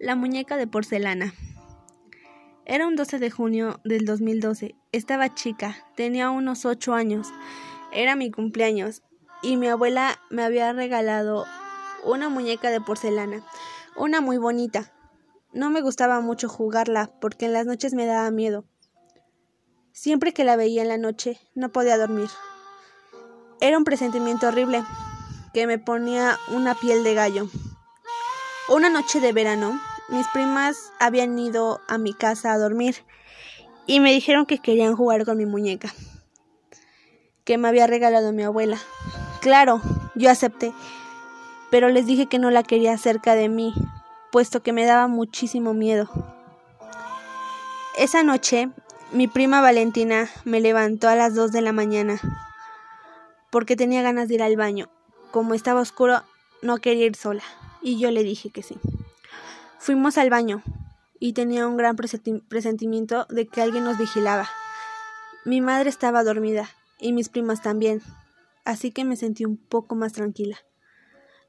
La muñeca de porcelana. Era un 12 de junio del 2012. Estaba chica, tenía unos 8 años. Era mi cumpleaños y mi abuela me había regalado una muñeca de porcelana, una muy bonita. No me gustaba mucho jugarla porque en las noches me daba miedo. Siempre que la veía en la noche no podía dormir. Era un presentimiento horrible que me ponía una piel de gallo. Una noche de verano, mis primas habían ido a mi casa a dormir y me dijeron que querían jugar con mi muñeca, que me había regalado mi abuela. Claro, yo acepté, pero les dije que no la quería cerca de mí, puesto que me daba muchísimo miedo. Esa noche, mi prima Valentina me levantó a las dos de la mañana porque tenía ganas de ir al baño. Como estaba oscuro, no quería ir sola y yo le dije que sí. Fuimos al baño y tenía un gran presentimiento de que alguien nos vigilaba. Mi madre estaba dormida y mis primas también, así que me sentí un poco más tranquila.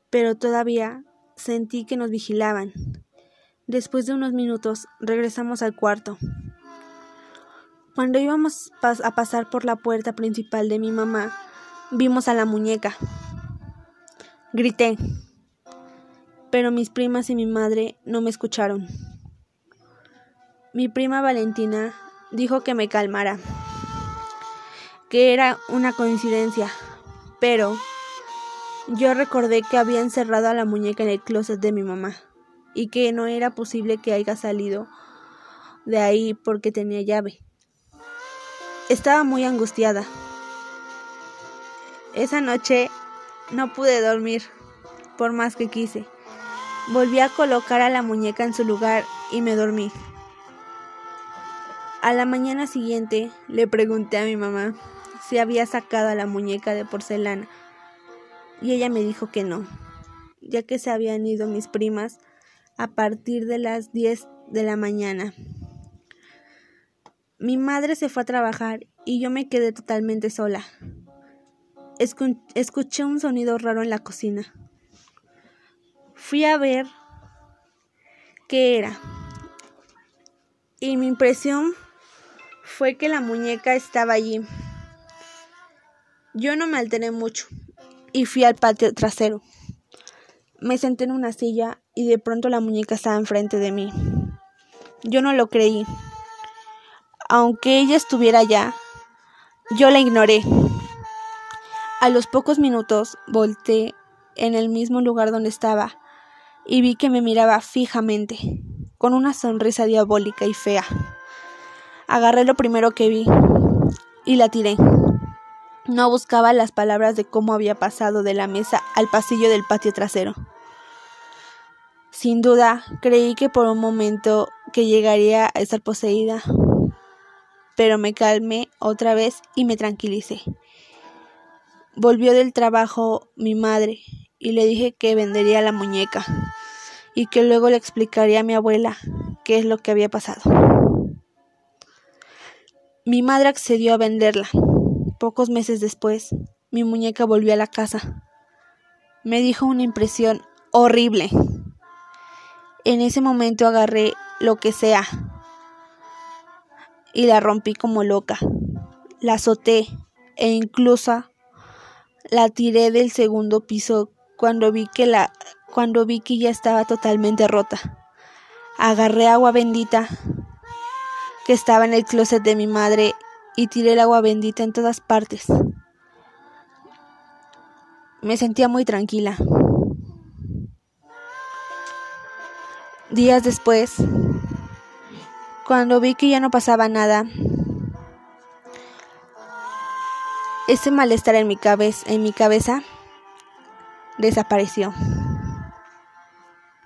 Pero todavía sentí que nos vigilaban. Después de unos minutos regresamos al cuarto. Cuando íbamos a pasar por la puerta principal de mi mamá, vimos a la muñeca. Grité pero mis primas y mi madre no me escucharon. Mi prima Valentina dijo que me calmara, que era una coincidencia, pero yo recordé que había encerrado a la muñeca en el closet de mi mamá y que no era posible que haya salido de ahí porque tenía llave. Estaba muy angustiada. Esa noche no pude dormir por más que quise. Volví a colocar a la muñeca en su lugar y me dormí. A la mañana siguiente le pregunté a mi mamá si había sacado a la muñeca de porcelana y ella me dijo que no, ya que se habían ido mis primas a partir de las 10 de la mañana. Mi madre se fue a trabajar y yo me quedé totalmente sola. escuché un sonido raro en la cocina. Fui a ver qué era. Y mi impresión fue que la muñeca estaba allí. Yo no me alteré mucho y fui al patio trasero. Me senté en una silla y de pronto la muñeca estaba enfrente de mí. Yo no lo creí. Aunque ella estuviera allá, yo la ignoré. A los pocos minutos volteé en el mismo lugar donde estaba y vi que me miraba fijamente, con una sonrisa diabólica y fea. Agarré lo primero que vi y la tiré. No buscaba las palabras de cómo había pasado de la mesa al pasillo del patio trasero. Sin duda, creí que por un momento que llegaría a estar poseída, pero me calmé otra vez y me tranquilicé. Volvió del trabajo mi madre y le dije que vendería la muñeca y que luego le explicaría a mi abuela qué es lo que había pasado. Mi madre accedió a venderla. Pocos meses después, mi muñeca volvió a la casa. Me dijo una impresión horrible. En ese momento agarré lo que sea y la rompí como loca. La azoté e incluso la tiré del segundo piso cuando vi que la cuando vi que ya estaba totalmente rota. Agarré agua bendita que estaba en el closet de mi madre y tiré el agua bendita en todas partes. Me sentía muy tranquila. Días después, cuando vi que ya no pasaba nada, ese malestar en mi cabeza, en mi cabeza desapareció.